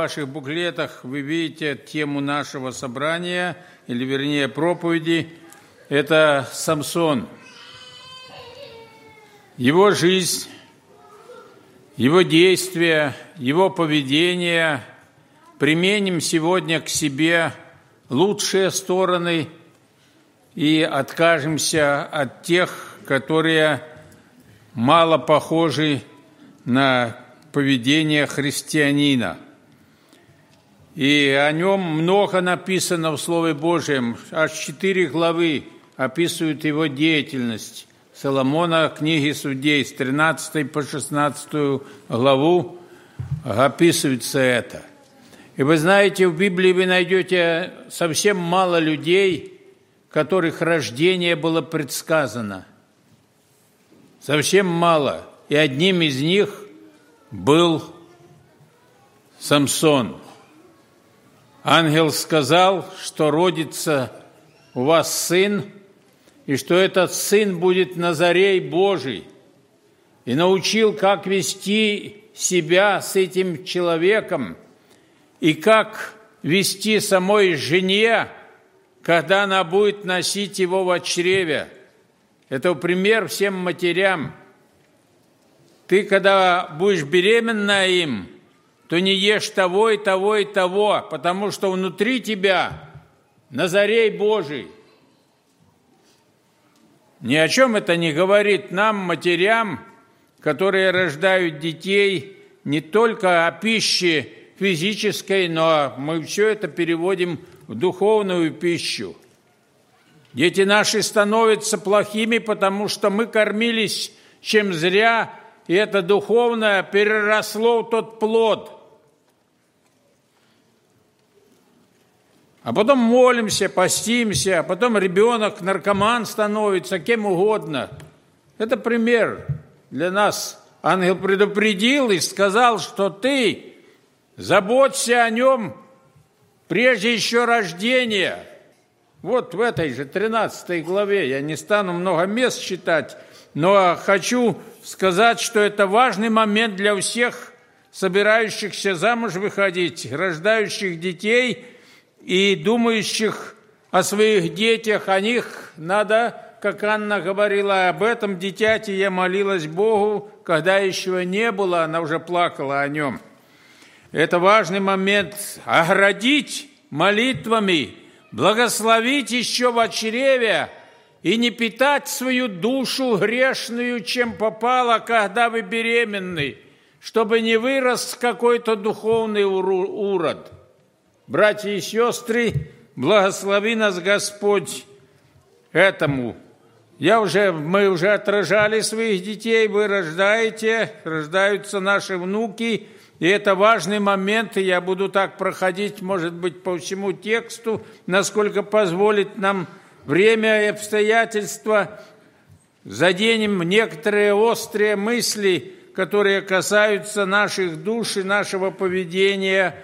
Ваших буклетах вы видите тему нашего собрания, или вернее проповеди. Это Самсон. Его жизнь, его действия, его поведение применим сегодня к себе лучшие стороны и откажемся от тех, которые мало похожи на поведение христианина. И о нем много написано в Слове Божьем. Аж четыре главы описывают его деятельность. Соломона, книги судей, с 13 по 16 главу описывается это. И вы знаете, в Библии вы найдете совсем мало людей, которых рождение было предсказано. Совсем мало. И одним из них был Самсон. Ангел сказал, что родится у вас сын, и что этот сын будет Назарей Божий, и научил, как вести себя с этим человеком, и как вести самой жене, когда она будет носить его в чреве. Это пример всем матерям – ты, когда будешь беременна им, то не ешь того и того и того, потому что внутри тебя Назарей Божий. Ни о чем это не говорит нам, матерям, которые рождают детей, не только о пище физической, но мы все это переводим в духовную пищу. Дети наши становятся плохими, потому что мы кормились чем зря и это духовное переросло в тот плод. А потом молимся, постимся, а потом ребенок наркоман становится, кем угодно. Это пример для нас. Ангел предупредил и сказал, что ты заботься о нем прежде еще рождения. Вот в этой же 13 главе, я не стану много мест читать, но хочу сказать, что это важный момент для всех собирающихся замуж выходить, рождающих детей и думающих о своих детях. О них надо, как Анна говорила об этом, дитяти я молилась Богу, когда еще не было, она уже плакала о нем. Это важный момент – оградить молитвами, благословить еще в чреве – и не питать свою душу грешную, чем попало, когда вы беременны, чтобы не вырос какой-то духовный урод. Братья и сестры, благослови нас Господь этому. Я уже, мы уже отражали своих детей, вы рождаете, рождаются наши внуки, и это важный момент, и я буду так проходить, может быть, по всему тексту, насколько позволит нам время и обстоятельства, заденем некоторые острые мысли, которые касаются наших душ и нашего поведения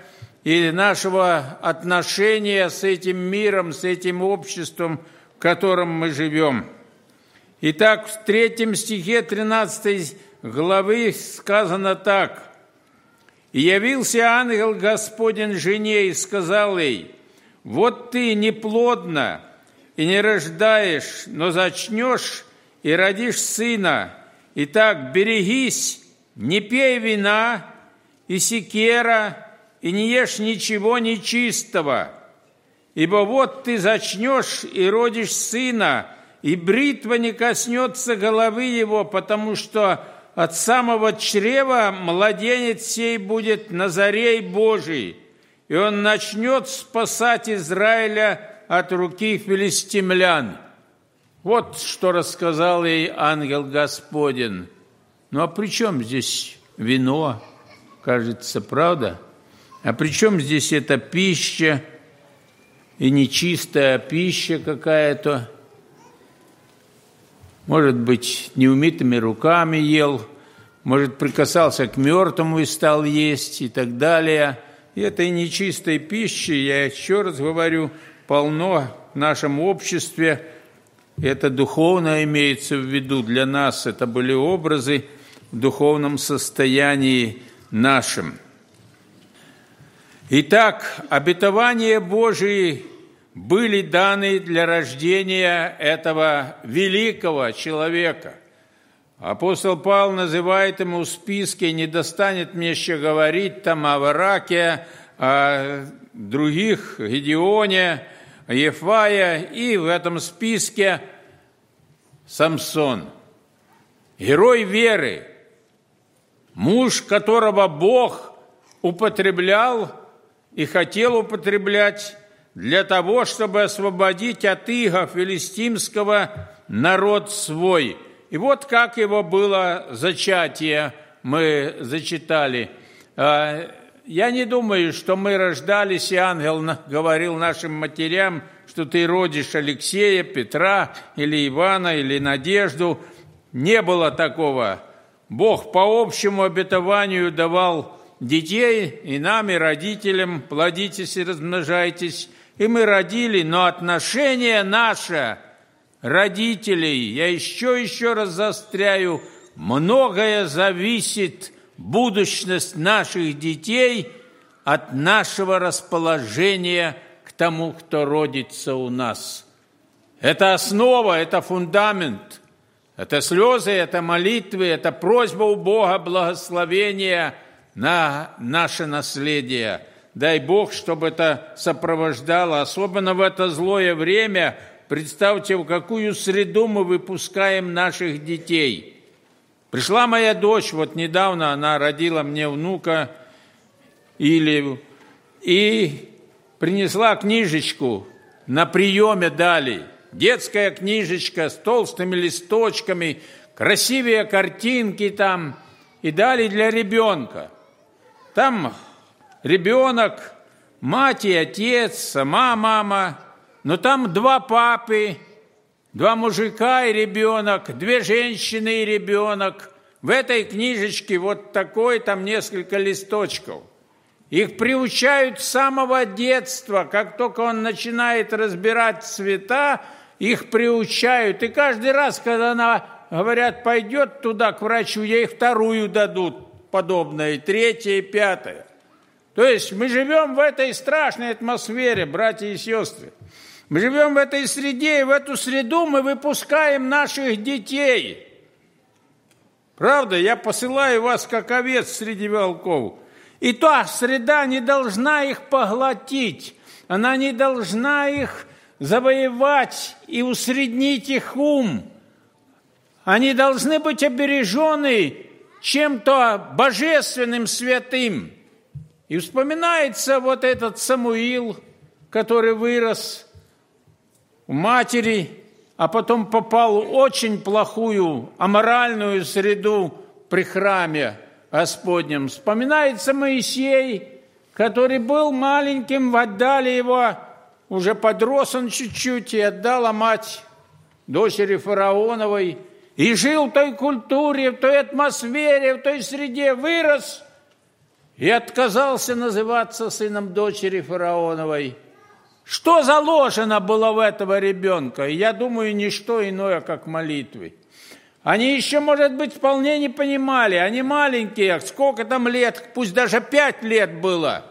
или нашего отношения с этим миром, с этим обществом, в котором мы живем. Итак, в третьем стихе 13 главы сказано так. «И явился ангел Господень жене и сказал ей, вот ты неплодна, и не рождаешь, но зачнешь и родишь сына. Итак, берегись, не пей вина и секера, и не ешь ничего нечистого. Ибо вот ты зачнешь и родишь сына, и бритва не коснется головы его, потому что от самого чрева младенец сей будет Назарей Божий, и он начнет спасать Израиля от руки филистимлян. Вот что рассказал ей ангел Господень. Ну а при чем здесь вино? Кажется, правда? А при чем здесь эта пища и нечистая пища какая-то? Может быть, неумитыми руками ел, может, прикасался к мертвому и стал есть и так далее. И этой нечистой пищи, я еще раз говорю, полно в нашем обществе. Это духовно имеется в виду для нас. Это были образы в духовном состоянии нашем. Итак, обетования Божии были даны для рождения этого великого человека. Апостол Павел называет ему в списке, не достанет мне еще говорить там о Вараке, о других, Гедеоне, Ефая, и в этом списке Самсон. Герой веры, муж которого Бог употреблял и хотел употреблять для того, чтобы освободить от иго филистимского народ свой. И вот как его было зачатие, мы зачитали. А, я не думаю, что мы рождались, и ангел говорил нашим матерям, что ты родишь Алексея, Петра или Ивана или Надежду. Не было такого. Бог по общему обетованию давал детей и нам, и родителям, плодитесь и размножайтесь. И мы родили, но отношение наше, родителей, я еще, еще раз застряю, многое зависит, будущность наших детей от нашего расположения к тому, кто родится у нас. Это основа, это фундамент, это слезы, это молитвы, это просьба у Бога благословения – на наше наследие. Дай Бог, чтобы это сопровождало, особенно в это злое время. Представьте, в какую среду мы выпускаем наших детей. Пришла моя дочь, вот недавно она родила мне внука, или, и принесла книжечку, на приеме дали. Детская книжечка с толстыми листочками, красивые картинки там, и дали для ребенка – там ребенок, мать и отец, сама мама, но там два папы, два мужика и ребенок, две женщины и ребенок. В этой книжечке вот такой там несколько листочков. Их приучают с самого детства, как только он начинает разбирать цвета, их приучают. И каждый раз, когда она, говорят, пойдет туда к врачу, ей вторую дадут подобное, третье, и пятое. То есть мы живем в этой страшной атмосфере, братья и сестры. Мы живем в этой среде, и в эту среду мы выпускаем наших детей. Правда, я посылаю вас, как овец среди волков. И та среда не должна их поглотить, она не должна их завоевать и усреднить их ум. Они должны быть обережены чем-то божественным, святым. И вспоминается вот этот Самуил, который вырос у матери, а потом попал в очень плохую аморальную среду при храме Господнем. Вспоминается Моисей, который был маленьким, отдали его, уже подрос он чуть-чуть, и отдала мать дочери фараоновой – и жил в той культуре, в той атмосфере, в той среде, вырос и отказался называться сыном дочери фараоновой. Что заложено было в этого ребенка? Я думаю, не что иное, как молитвы. Они еще, может быть, вполне не понимали. Они маленькие, сколько там лет, пусть даже пять лет было.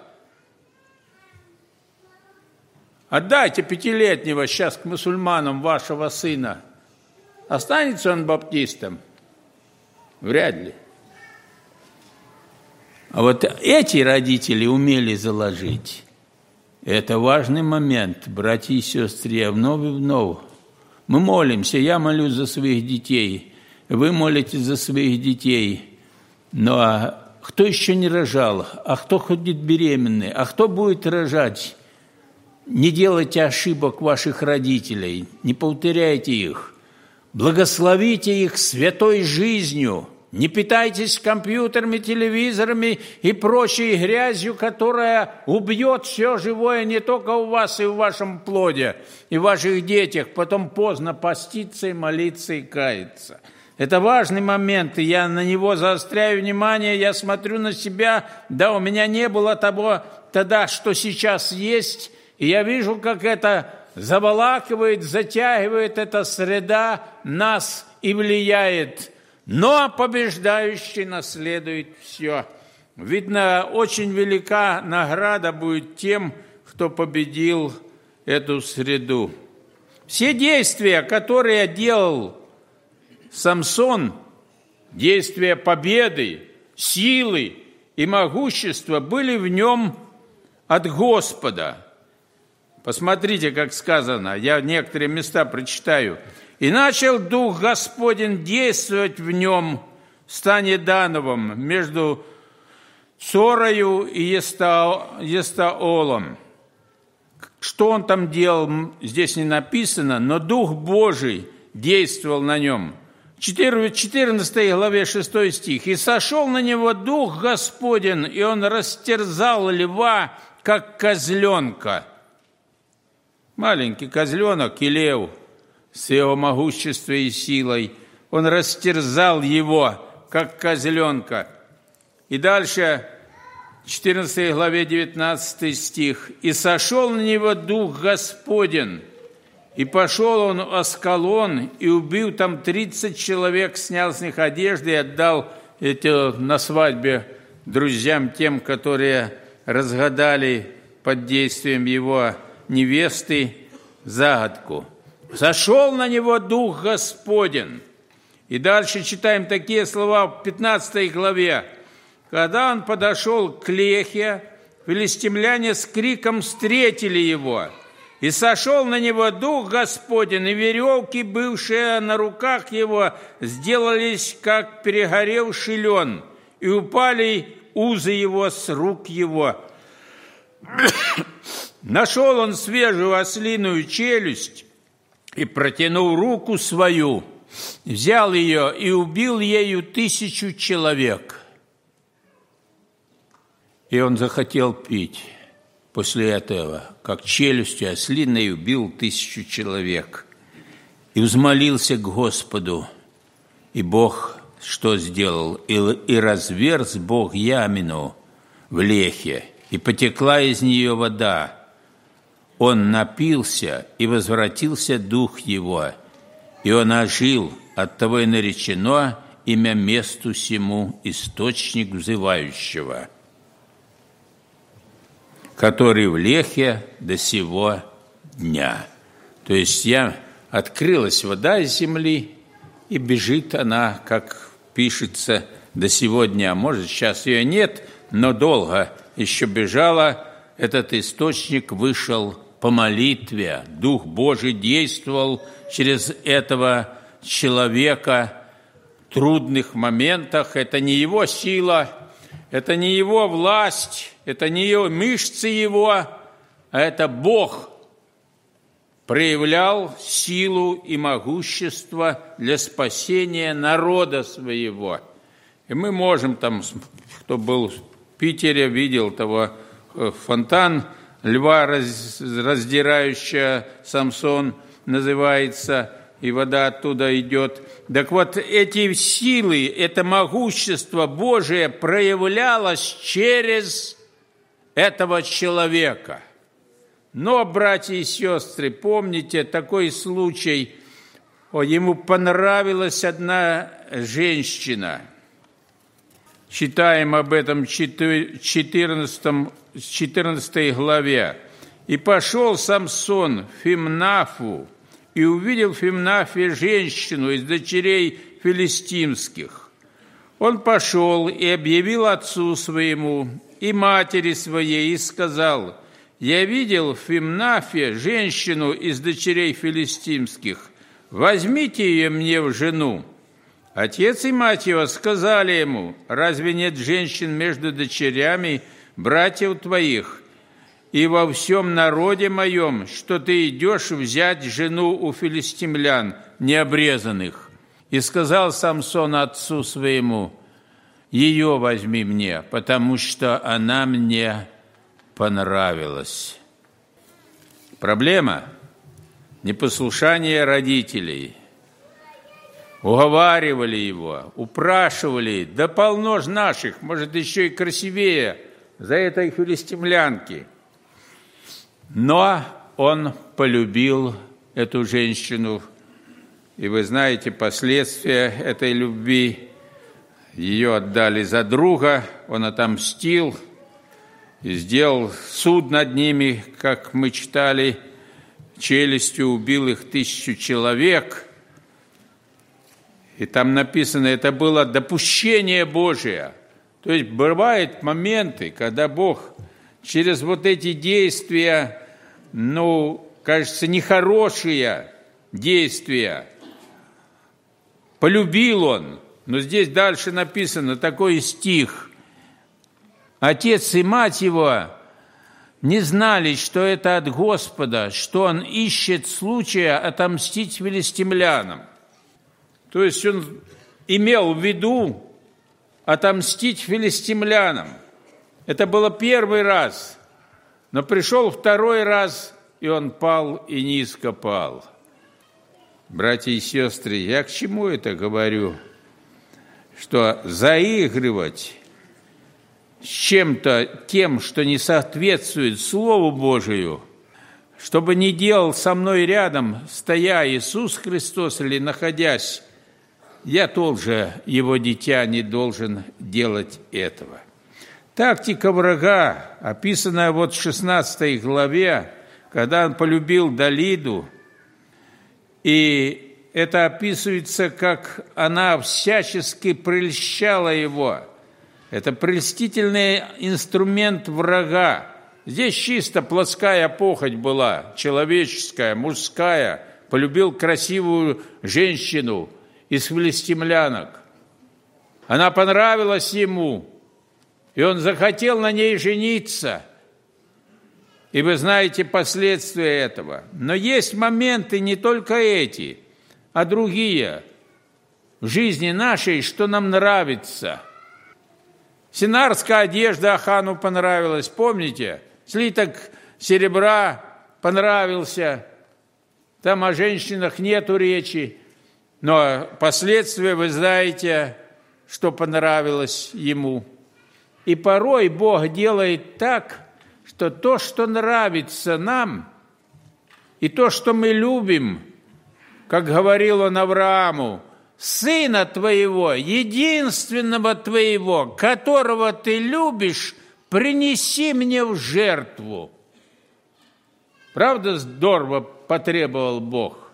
Отдайте пятилетнего сейчас к мусульманам вашего сына – Останется он баптистом? Вряд ли. А вот эти родители умели заложить. Это важный момент, братья и сестры, вновь и вновь. Мы молимся, я молюсь за своих детей, вы молитесь за своих детей. Но а кто еще не рожал, а кто ходит беременный, а кто будет рожать? Не делайте ошибок ваших родителей, не повторяйте их. Благословите их святой жизнью. Не питайтесь компьютерами, телевизорами и прочей грязью, которая убьет все живое не только у вас и в вашем плоде, и в ваших детях. Потом поздно поститься и молиться и каяться. Это важный момент, и я на него заостряю внимание, я смотрю на себя, да, у меня не было того тогда, что сейчас есть, и я вижу, как это заволакивает, затягивает эта среда нас и влияет. Но побеждающий наследует все. Видно, очень велика награда будет тем, кто победил эту среду. Все действия, которые делал Самсон, действия победы, силы и могущества были в нем от Господа. Посмотрите, как сказано, я некоторые места прочитаю. «И начал Дух Господень действовать в нем, стане Дановым, между Цорою и Естаолом». Что он там делал, здесь не написано, но Дух Божий действовал на нем. 14 главе 6 стих. «И сошел на него Дух Господень, и он растерзал льва, как козленка». Маленький козленок Илев с его могуществом и силой, он растерзал его, как козленка. И дальше 14 главе 19 стих. «И сошел на него Дух Господен, и пошел он в Аскалон, и убил там 30 человек, снял с них одежды и отдал эти на свадьбе друзьям тем, которые разгадали под действием его невесты загадку. Сошел на него Дух Господен». И дальше читаем такие слова в 15 главе. Когда он подошел к Лехе, филистимляне с криком встретили его, и сошел на него Дух Господень, и веревки, бывшие на руках его, сделались, как перегоревший лен, и упали узы его с рук его. Нашел он свежую ослиную челюсть и протянул руку свою, взял ее и убил ею тысячу человек – и он захотел пить. После этого, как челюстью ослиной, убил тысячу человек. И взмолился к Господу. И Бог что сделал? И, и разверз Бог ямину в лехе, и потекла из нее вода. Он напился, и возвратился дух его, и он ожил, от того и наречено имя месту сему источник взывающего – который в Лехе до сего дня. То есть я открылась вода из земли, и бежит она, как пишется, до сегодня. А может, сейчас ее нет, но долго еще бежала. Этот источник вышел по молитве. Дух Божий действовал через этого человека в трудных моментах. Это не его сила, это не его власть, это не его мышцы его, а это Бог проявлял силу и могущество для спасения народа своего. И мы можем там, кто был в Питере, видел того э, фонтан льва, раздирающая Самсон, называется, и вода оттуда идет. Так вот, эти силы, это могущество Божие проявлялось через этого человека. Но, братья и сестры, помните такой случай, ему понравилась одна женщина. Читаем об этом в 14, 14 главе. «И пошел Самсон в Фимнафу, и увидел в Фимнафе женщину из дочерей филистимских. Он пошел и объявил отцу своему и матери своей и сказал, «Я видел в Фимнафе женщину из дочерей филистимских. Возьмите ее мне в жену». Отец и мать его сказали ему, «Разве нет женщин между дочерями братьев твоих?» и во всем народе моем, что ты идешь взять жену у филистимлян, необрезанных. И сказал Самсон отцу своему, ее возьми мне, потому что она мне понравилась. Проблема – непослушание родителей. Уговаривали его, упрашивали, да полно ж наших, может, еще и красивее, за этой филистимлянки. Но он полюбил эту женщину, и вы знаете последствия этой любви – ее отдали за друга, он отомстил и сделал суд над ними, как мы читали, челюстью убил их тысячу человек. И там написано, это было допущение Божие. То есть бывают моменты, когда Бог через вот эти действия, ну, кажется, нехорошие действия, полюбил Он. Но здесь дальше написано такой стих. Отец и мать его не знали, что это от Господа, что он ищет случая отомстить филистимлянам. То есть он имел в виду отомстить филистимлянам. Это было первый раз, но пришел второй раз, и он пал и низко пал. Братья и сестры, я к чему это говорю? Что заигрывать с чем-то тем, что не соответствует Слову Божию, чтобы не делал со мной рядом, стоя Иисус Христос или находясь, я тоже, его дитя, не должен делать этого. Тактика врага, описанная вот в 16 главе, когда он полюбил Далиду, и это описывается, как она всячески прельщала его – это прельстительный инструмент врага. Здесь чисто плоская похоть была, человеческая, мужская. Полюбил красивую женщину из филистимлянок. Она понравилась ему, и он захотел на ней жениться. И вы знаете последствия этого. Но есть моменты не только эти, а другие в жизни нашей, что нам нравится – Синарская одежда Ахану понравилась, помните? Слиток серебра понравился. Там о женщинах нету речи. Но последствия вы знаете, что понравилось ему. И порой Бог делает так, что то, что нравится нам, и то, что мы любим, как говорил он Аврааму, сына твоего, единственного твоего, которого ты любишь, принеси мне в жертву. Правда, здорово потребовал Бог.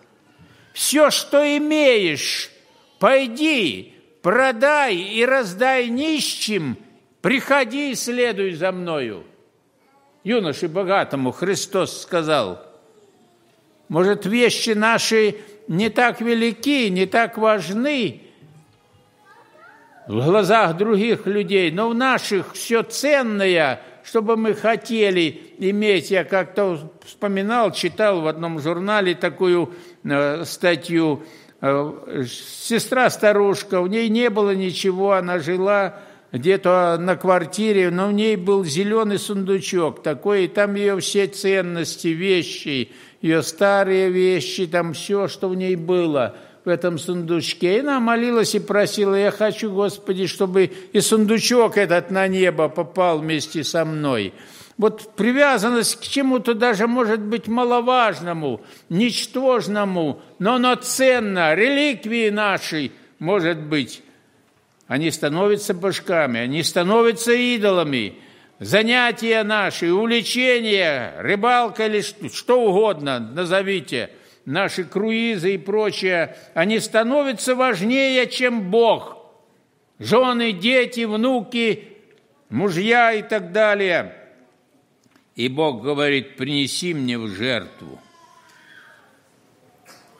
Все, что имеешь, пойди, продай и раздай нищим, приходи и следуй за мною. Юноше богатому Христос сказал, может, вещи наши не так велики, не так важны в глазах других людей, но в наших все ценное, чтобы мы хотели иметь. Я как-то вспоминал, читал в одном журнале такую э, статью. Э, сестра-старушка, у ней не было ничего, она жила где-то на квартире, но в ней был зеленый сундучок такой, и там ее все ценности, вещи, ее старые вещи, там все, что в ней было в этом сундучке. И она молилась и просила, я хочу, Господи, чтобы и сундучок этот на небо попал вместе со мной. Вот привязанность к чему-то даже может быть маловажному, ничтожному, но оно ценно, реликвии нашей, может быть. Они становятся башками, они становятся идолами – занятия наши, увлечения, рыбалка или что угодно, назовите, наши круизы и прочее, они становятся важнее, чем Бог. Жены, дети, внуки, мужья и так далее. И Бог говорит, принеси мне в жертву.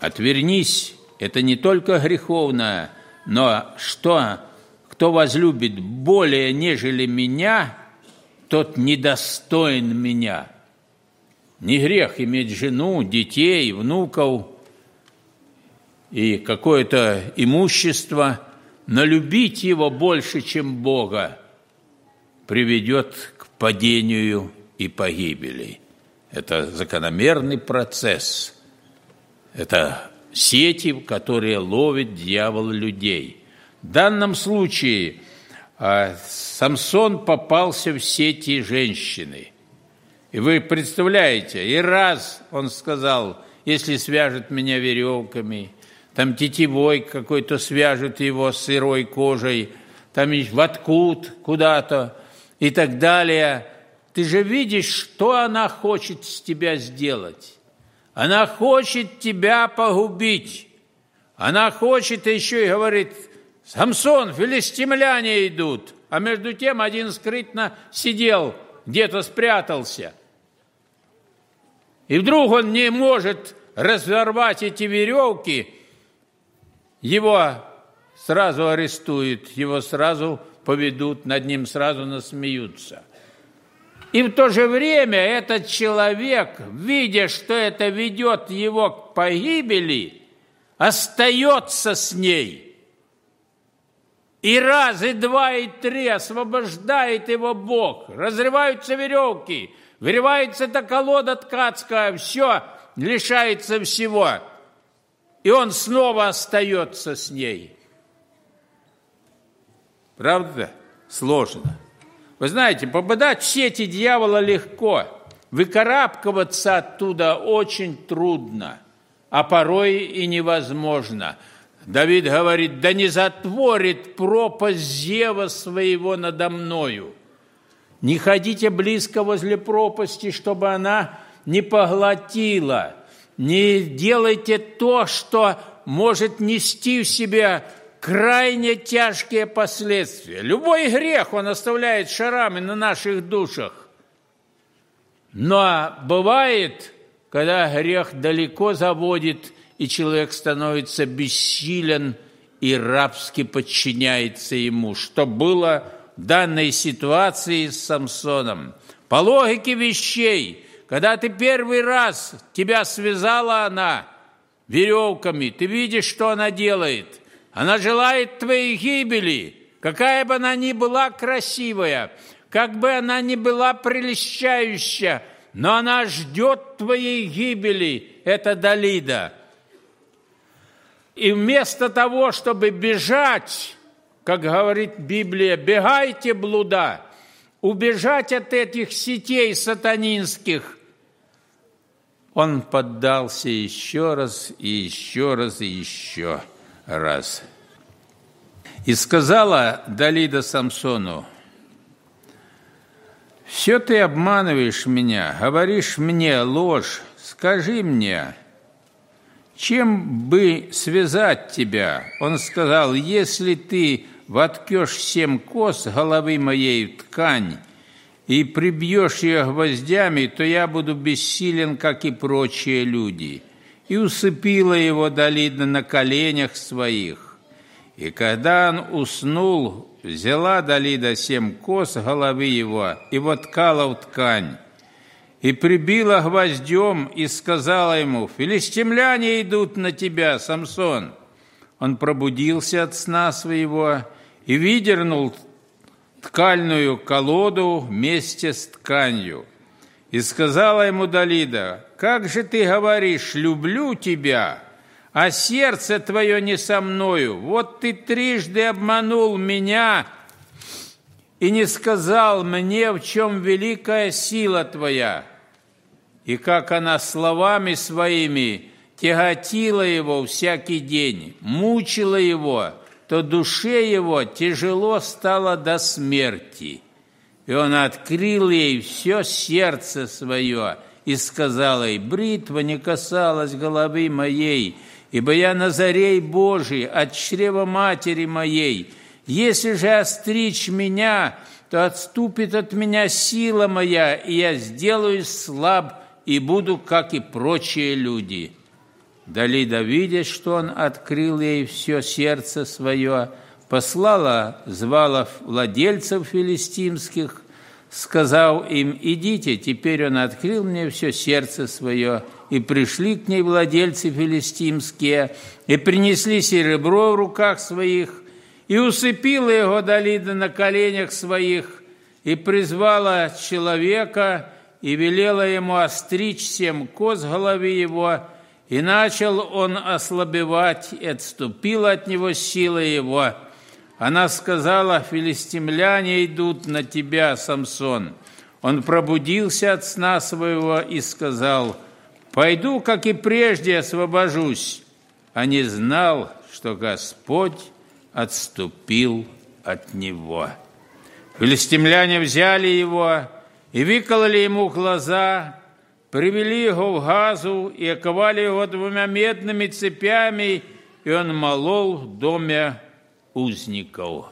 Отвернись, это не только греховное, но что, кто возлюбит более, нежели меня – тот недостоин меня. Не грех иметь жену, детей, внуков и какое-то имущество, но любить его больше, чем Бога, приведет к падению и погибели. Это закономерный процесс. Это сети, которые ловит дьявол людей. В данном случае – а Самсон попался в сети женщины. И вы представляете, и раз он сказал, если свяжет меня веревками, там тетивой какой-то свяжет его сырой кожей, там в откут куда-то и так далее. Ты же видишь, что она хочет с тебя сделать. Она хочет тебя погубить. Она хочет еще и говорит, Самсон, филистимляне идут. А между тем один скрытно сидел, где-то спрятался. И вдруг он не может разорвать эти веревки, его сразу арестуют, его сразу поведут, над ним сразу насмеются. И в то же время этот человек, видя, что это ведет его к погибели, остается с ней. И раз, и два, и три освобождает его Бог. Разрываются веревки, вырывается эта колода ткацкая, все, лишается всего. И он снова остается с ней. Правда? Сложно. Вы знаете, попадать в сети дьявола легко. Выкарабкиваться оттуда очень трудно, а порой и невозможно. Давид говорит, да не затворит пропасть зева своего надо мною. Не ходите близко возле пропасти, чтобы она не поглотила. Не делайте то, что может нести в себе крайне тяжкие последствия. Любой грех, он оставляет шарами на наших душах. Но бывает, когда грех далеко заводит, и человек становится бессилен и рабски подчиняется ему, что было данной ситуации с Самсоном. По логике вещей, когда ты первый раз, тебя связала она веревками, ты видишь, что она делает – она желает твоей гибели, какая бы она ни была красивая, как бы она ни была прельщающая, но она ждет твоей гибели, это Далида. И вместо того, чтобы бежать, как говорит Библия, бегайте блуда, убежать от этих сетей сатанинских, он поддался еще раз и еще раз и еще раз. И сказала Далида Самсону, «Все ты обманываешь меня, говоришь мне ложь, скажи мне, чем бы связать тебя?» Он сказал, «Если ты воткешь семь кос головы моей в ткань и прибьешь ее гвоздями, то я буду бессилен, как и прочие люди» и усыпила его Далида на коленях своих. И когда он уснул, взяла Далида семь кос головы его и воткала в ткань, и прибила гвоздем и сказала ему, «Филистимляне идут на тебя, Самсон». Он пробудился от сна своего и выдернул ткальную колоду вместе с тканью. И сказала ему Далида, «Как же ты говоришь, люблю тебя, а сердце твое не со мною? Вот ты трижды обманул меня и не сказал мне, в чем великая сила твоя». И как она словами своими тяготила его всякий день, мучила его, то душе его тяжело стало до смерти – и он открыл ей все сердце свое и сказал ей, «Бритва не касалась головы моей, ибо я Назарей Божий от чрева матери моей. Если же остричь меня, то отступит от меня сила моя, и я сделаюсь слаб и буду, как и прочие люди». Далида, видя, что он открыл ей все сердце свое, послала, звала владельцев филистимских, сказал им, идите, теперь он открыл мне все сердце свое, и пришли к ней владельцы филистимские, и принесли серебро в руках своих, и усыпила его Далида на коленях своих, и призвала человека, и велела ему остричь семь коз головы его, и начал он ослабевать, и отступила от него сила его, она сказала, филистимляне идут на тебя, Самсон. Он пробудился от сна своего и сказал, пойду, как и прежде, освобожусь, а не знал, что Господь отступил от него. Филистимляне взяли его и выкололи ему глаза, привели его в газу и оковали его двумя медными цепями, и он молол в доме узников.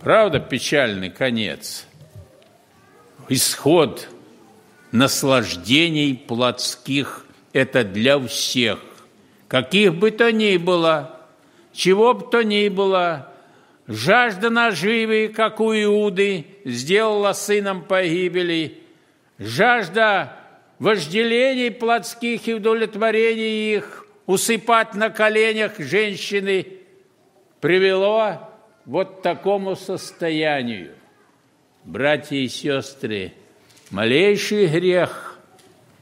Правда, печальный конец. Исход наслаждений плотских – это для всех. Каких бы то ни было, чего бы то ни было, жажда наживы, как у Иуды, сделала сыном погибели, жажда вожделений плотских и удовлетворений их, усыпать на коленях женщины, привело вот такому состоянию. Братья и сестры, малейший грех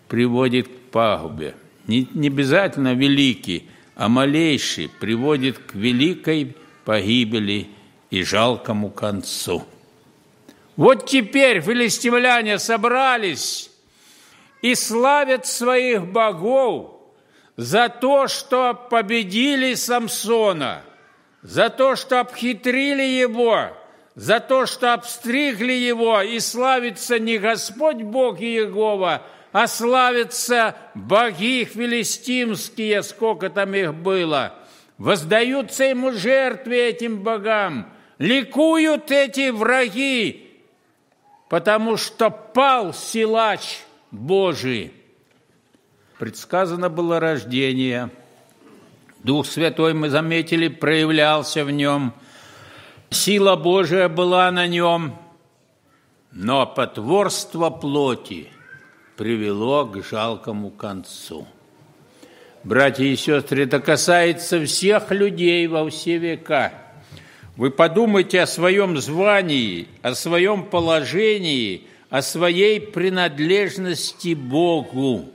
приводит к пагубе. Не, не обязательно великий, а малейший приводит к великой погибели и жалкому концу. Вот теперь филистимляне собрались и славят своих богов за то, что победили Самсона, за то, что обхитрили его, за то, что обстригли его, и славится не Господь Бог Иегова, а славятся боги филистимские, сколько там их было. Воздаются ему жертвы этим богам, ликуют эти враги, потому что пал силач Божий. Предсказано было рождение. Дух Святой, мы заметили, проявлялся в нем. Сила Божия была на нем, но потворство плоти привело к жалкому концу. Братья и сестры, это касается всех людей во все века. Вы подумайте о своем звании, о своем положении, о своей принадлежности Богу.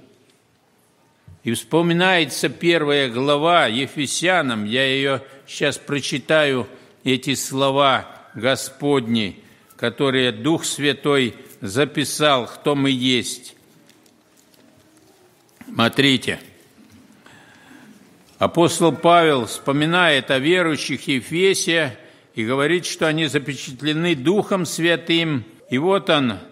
И вспоминается первая глава Ефесянам, я ее сейчас прочитаю, эти слова Господни, которые Дух Святой записал, кто мы есть. Смотрите, апостол Павел вспоминает о верующих Ефесе и говорит, что они запечатлены Духом Святым. И вот он –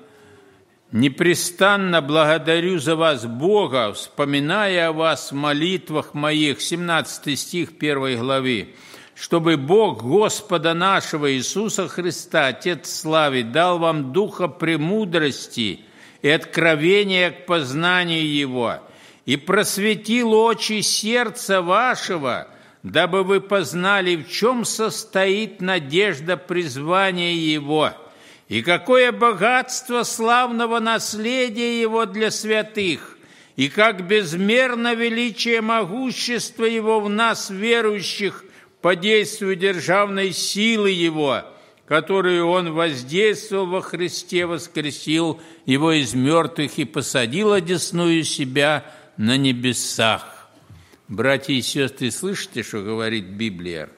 Непрестанно благодарю за вас Бога, вспоминая о вас в молитвах моих, 17 стих 1 главы, чтобы Бог Господа нашего Иисуса Христа, Отец Славы, дал вам духа премудрости и откровения к познанию Его, и просветил очи сердца вашего, дабы вы познали, в чем состоит надежда призвания Его – и какое богатство славного наследия его для святых, и как безмерно величие могущества его в нас, верующих, по действию державной силы его, которую он воздействовал во Христе, воскресил его из мертвых и посадил одесную себя на небесах. Братья и сестры, слышите, что говорит Библия?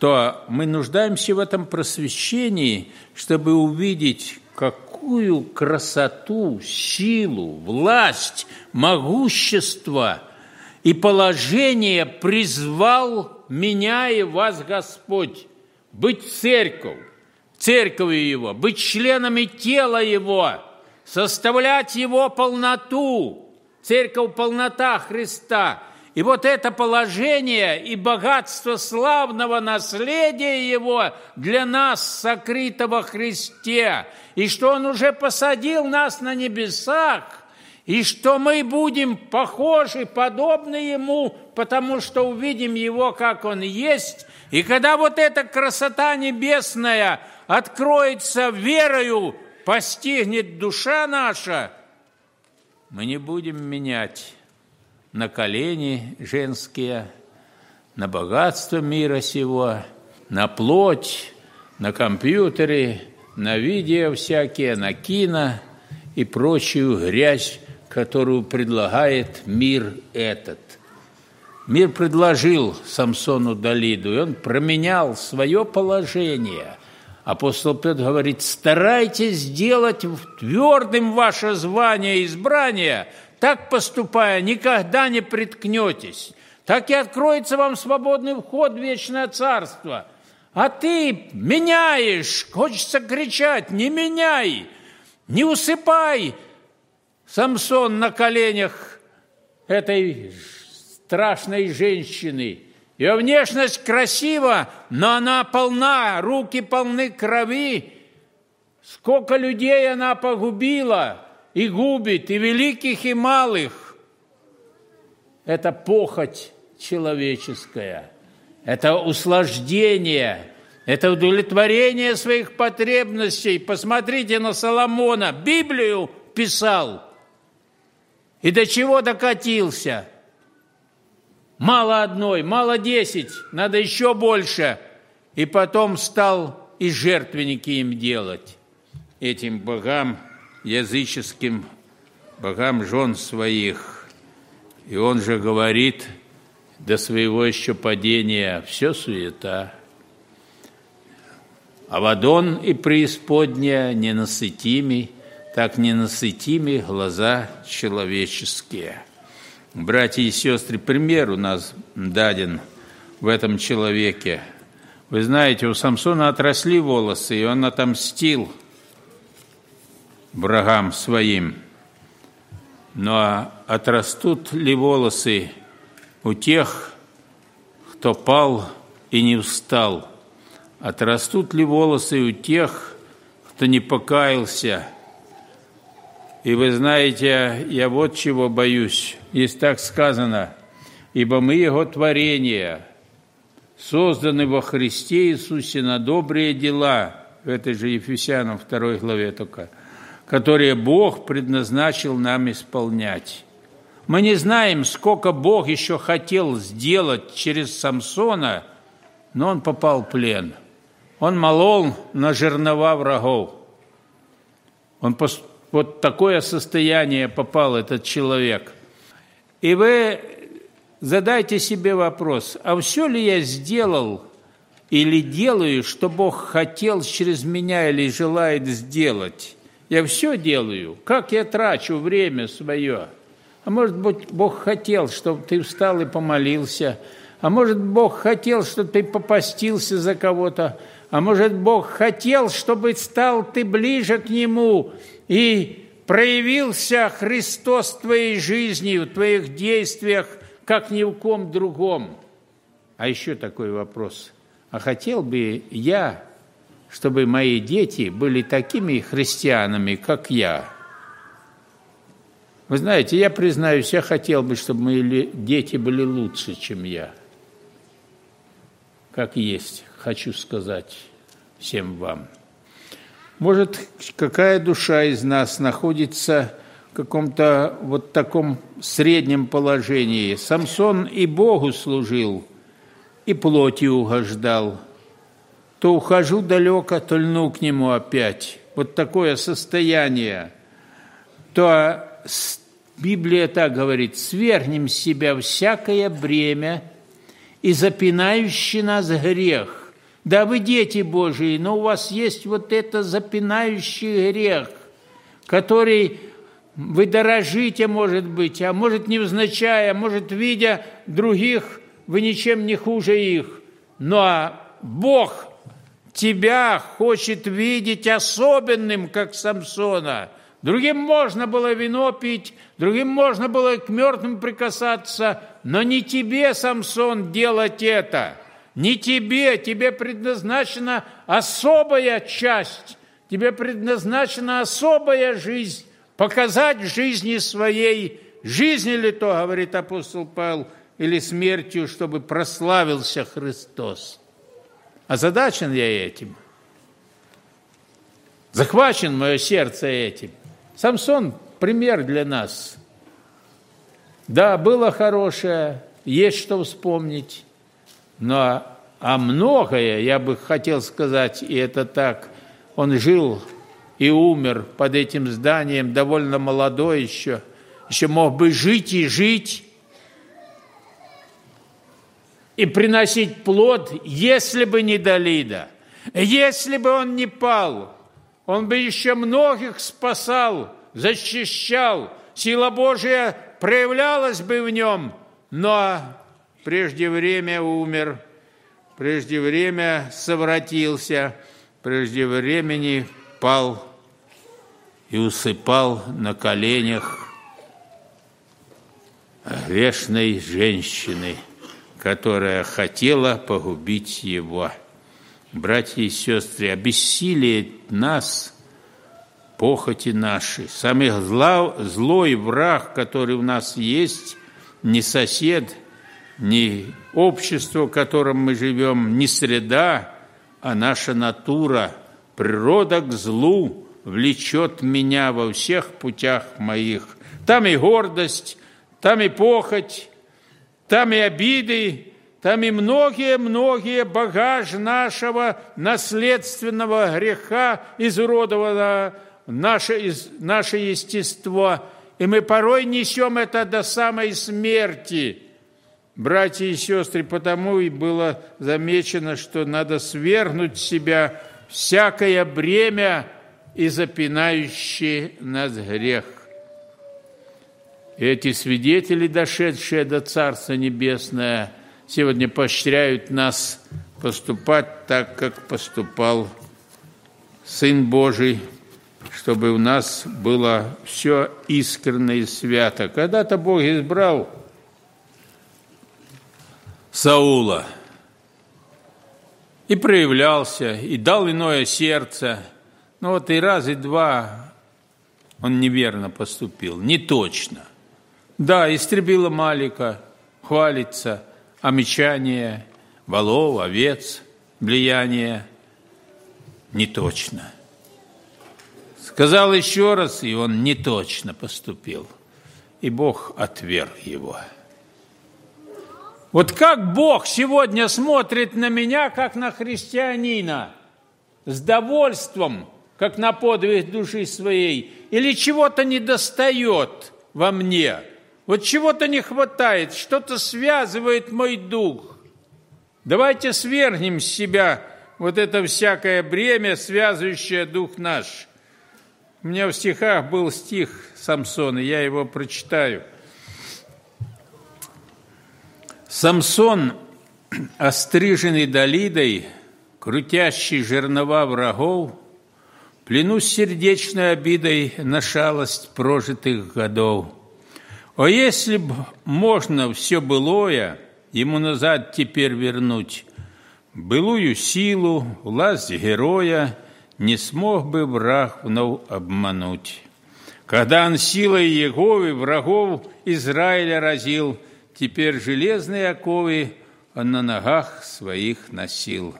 То мы нуждаемся в этом просвещении, чтобы увидеть, какую красоту, силу, власть, могущество и положение призвал меня и вас Господь быть церковью, церковью Его, быть членами тела Его, составлять Его полноту, церковь полнота Христа – и вот это положение и богатство славного наследия Его для нас, сокрытого Христе, и что Он уже посадил нас на небесах, и что мы будем похожи, подобны Ему, потому что увидим Его, как Он есть. И когда вот эта красота небесная откроется верою, постигнет душа наша, мы не будем менять на колени женские, на богатство мира сего, на плоть, на компьютеры, на видео всякие, на кино и прочую грязь, которую предлагает мир этот. Мир предложил Самсону Далиду, и он променял свое положение. Апостол Петр говорит, старайтесь сделать твердым ваше звание и избрание, так поступая, никогда не приткнетесь. Так и откроется вам свободный вход в вечное царство. А ты меняешь, хочется кричать, не меняй, не усыпай. Самсон на коленях этой страшной женщины. Ее внешность красива, но она полна, руки полны крови. Сколько людей она погубила и губит, и великих, и малых. Это похоть человеческая, это услаждение, это удовлетворение своих потребностей. Посмотрите на Соломона, Библию писал. И до чего докатился? Мало одной, мало десять, надо еще больше. И потом стал и жертвенники им делать, этим богам языческим, богам жен своих. И он же говорит – до своего еще падения все суета. Авадон и преисподняя ненасытими, так ненасытими глаза человеческие. Братья и сестры, пример у нас даден в этом человеке. Вы знаете, у Самсона отросли волосы, и он отомстил врагам своим. Но отрастут ли волосы у тех, кто пал и не встал? Отрастут ли волосы у тех, кто не покаялся? И вы знаете, я вот чего боюсь. Есть так сказано, ибо мы Его творение, созданы во Христе Иисусе на добрые дела, в этой же Ефесянам 2 главе только, которые Бог предназначил нам исполнять. Мы не знаем, сколько Бог еще хотел сделать через Самсона, но он попал в плен. Он молол на жернова врагов. Он вот такое состояние попал этот человек. И вы задайте себе вопрос, а все ли я сделал или делаю, что Бог хотел через меня или желает сделать? Я все делаю. Как я трачу время свое? А может быть, Бог хотел, чтобы ты встал и помолился. А может, Бог хотел, чтобы ты попастился за кого-то. А может, Бог хотел, чтобы стал ты ближе к Нему и проявился Христос в твоей жизни, в твоих действиях, как ни в ком другом. А еще такой вопрос. А хотел бы я, чтобы мои дети были такими христианами, как я – вы знаете, я признаюсь, я хотел бы, чтобы мои дети были лучше, чем я. Как есть, хочу сказать всем вам. Может, какая душа из нас находится в каком-то вот таком среднем положении. Самсон и Богу служил, и плоти угождал. То ухожу далеко, то льну к нему опять. Вот такое состояние. То Библия так говорит, свергнем с себя всякое бремя и запинающий нас грех. Да, вы дети Божии, но у вас есть вот это запинающий грех, который вы дорожите, может быть, а может невзначай, а может, видя других, вы ничем не хуже их. Но Бог тебя хочет видеть особенным, как Самсона – Другим можно было вино пить, другим можно было к мертвым прикасаться, но не тебе, Самсон, делать это. Не тебе, тебе предназначена особая часть, тебе предназначена особая жизнь, показать жизни своей, жизни ли то, говорит апостол Павел, или смертью, чтобы прославился Христос. Озадачен я этим. Захвачен мое сердце этим. Самсон – пример для нас. Да, было хорошее, есть что вспомнить, но а многое, я бы хотел сказать, и это так, он жил и умер под этим зданием, довольно молодой еще, еще мог бы жить и жить, и приносить плод, если бы не Далида, если бы он не пал – он бы еще многих спасал, защищал, сила Божия проявлялась бы в нем, но прежде время умер, прежде время совратился, прежде времени пал и усыпал на коленях грешной женщины, которая хотела погубить его. Братья и сестры, обессилиет нас похоти наши. Самый зло, злой враг, который у нас есть, не сосед, не общество, в котором мы живем, не среда, а наша натура, природа к злу влечет меня во всех путях моих. Там и гордость, там и похоть, там и обиды, там и многие-многие багаж нашего наследственного греха, изуродованного наше, наше естество. И мы порой несем это до самой смерти. Братья и сестры, потому и было замечено, что надо свергнуть себя всякое бремя и запинающий нас грех. Эти свидетели, дошедшие до Царства Небесное, сегодня поощряют нас поступать так, как поступал Сын Божий, чтобы у нас было все искренне и свято. Когда-то Бог избрал Саула и проявлялся, и дал иное сердце. Но вот и раз, и два он неверно поступил, не точно. Да, истребила Малика, хвалится, омечание, волов, овец, влияние. Не точно. Сказал еще раз, и он не точно поступил. И Бог отверг его. Вот как Бог сегодня смотрит на меня, как на христианина, с довольством, как на подвиг души своей, или чего-то не достает во мне – вот чего-то не хватает, что-то связывает мой дух. Давайте свергнем с себя вот это всякое бремя, связывающее дух наш. У меня в стихах был стих Самсона, я его прочитаю. Самсон, остриженный Далидой, крутящий жернова врагов, Пленусь сердечной обидой на шалость прожитых годов – о, если б можно все былое ему назад теперь вернуть, былую силу, власть героя не смог бы враг вновь обмануть. Когда он силой Еговы врагов Израиля разил, теперь железные оковы он на ногах своих носил.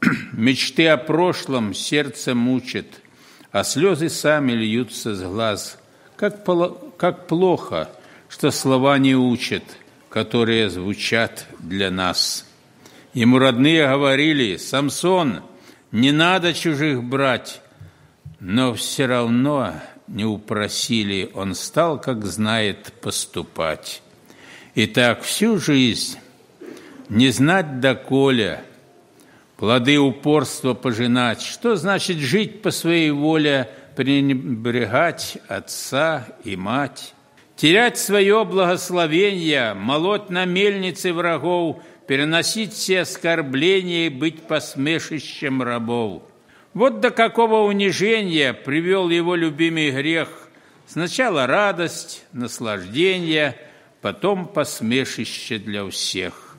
Мечты о прошлом сердце мучат, а слезы сами льются с глаз – как, как плохо, что слова не учат, которые звучат для нас. Ему родные говорили, Самсон, не надо чужих брать, но все равно не упросили, он стал, как знает, поступать. И так всю жизнь не знать доколе, плоды упорства пожинать, что значит жить по своей воле – пренебрегать отца и мать, терять свое благословение, молоть на мельнице врагов, переносить все оскорбления и быть посмешищем рабов. Вот до какого унижения привел его любимый грех. Сначала радость, наслаждение, потом посмешище для всех.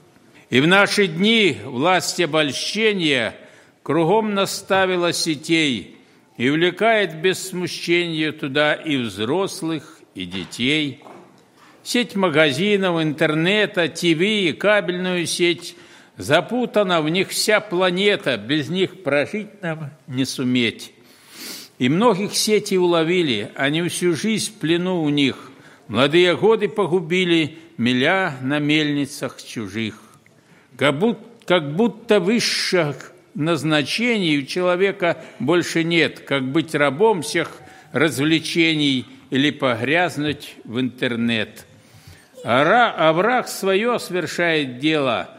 И в наши дни власть обольщения кругом наставила сетей – и увлекает без смущения туда и взрослых, и детей. Сеть магазинов, интернета, ТВ и кабельную сеть запутана, в них вся планета, без них прожить нам не суметь. И многих сети уловили, они всю жизнь в плену у них. Молодые годы погубили, миля на мельницах чужих. Как будто, как будто высших назначений у человека больше нет, как быть рабом всех развлечений или погрязнуть в интернет. А, враг свое совершает дело.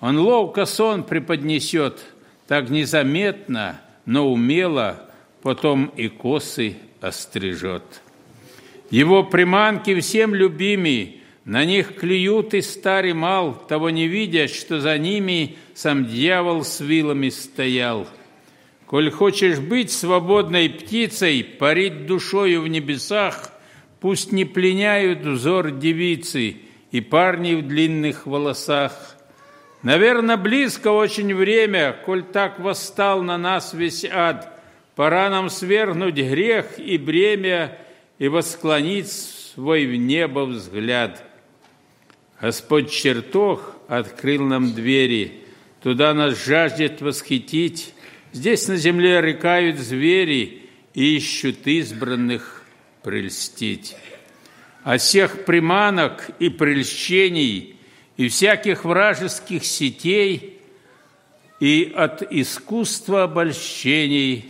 Он ловко сон преподнесет, так незаметно, но умело, потом и косы острижет. Его приманки всем любимы, На них клюют и старый мал, того не видя, что за ними сам дьявол с вилами стоял. Коль хочешь быть свободной птицей, парить душою в небесах, пусть не пленяют взор девицы и парни в длинных волосах. Наверное, близко очень время, коль так восстал на нас весь ад. Пора нам свергнуть грех и бремя и восклонить свой в небо взгляд. Господь чертог открыл нам двери, туда нас жаждет восхитить. Здесь на земле рыкают звери и ищут избранных прельстить. От всех приманок и прельщений и всяких вражеских сетей и от искусства обольщений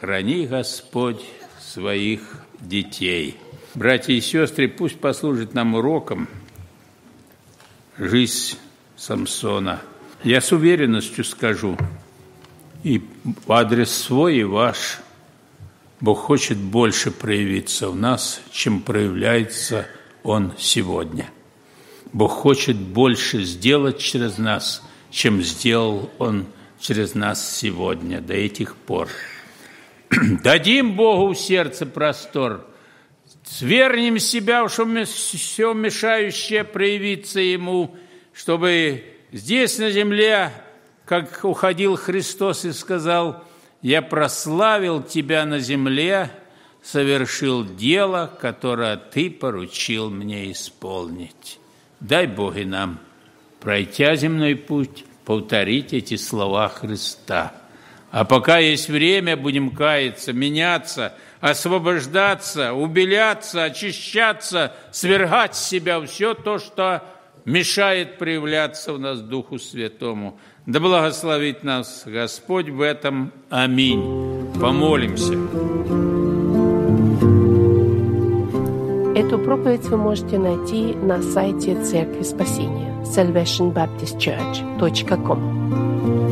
храни Господь своих детей. Братья и сестры, пусть послужит нам уроком жизнь Самсона. Я с уверенностью скажу, и адрес свой и ваш, Бог хочет больше проявиться в нас, чем проявляется Он сегодня. Бог хочет больше сделать через нас, чем сделал Он через нас сегодня, до этих пор. Дадим Богу сердце простор – свернем себя, чтобы все мешающее проявиться Ему, чтобы здесь на земле, как уходил Христос и сказал, «Я прославил Тебя на земле, совершил дело, которое Ты поручил мне исполнить». Дай Бог и нам, пройдя земной путь, повторить эти слова Христа. А пока есть время, будем каяться, меняться – освобождаться, убеляться, очищаться, свергать с себя все то, что мешает проявляться в нас Духу Святому. Да благословит нас Господь в этом. Аминь. Помолимся. Эту проповедь вы можете найти на сайте Церкви Спасения salvationbaptistchurch.com.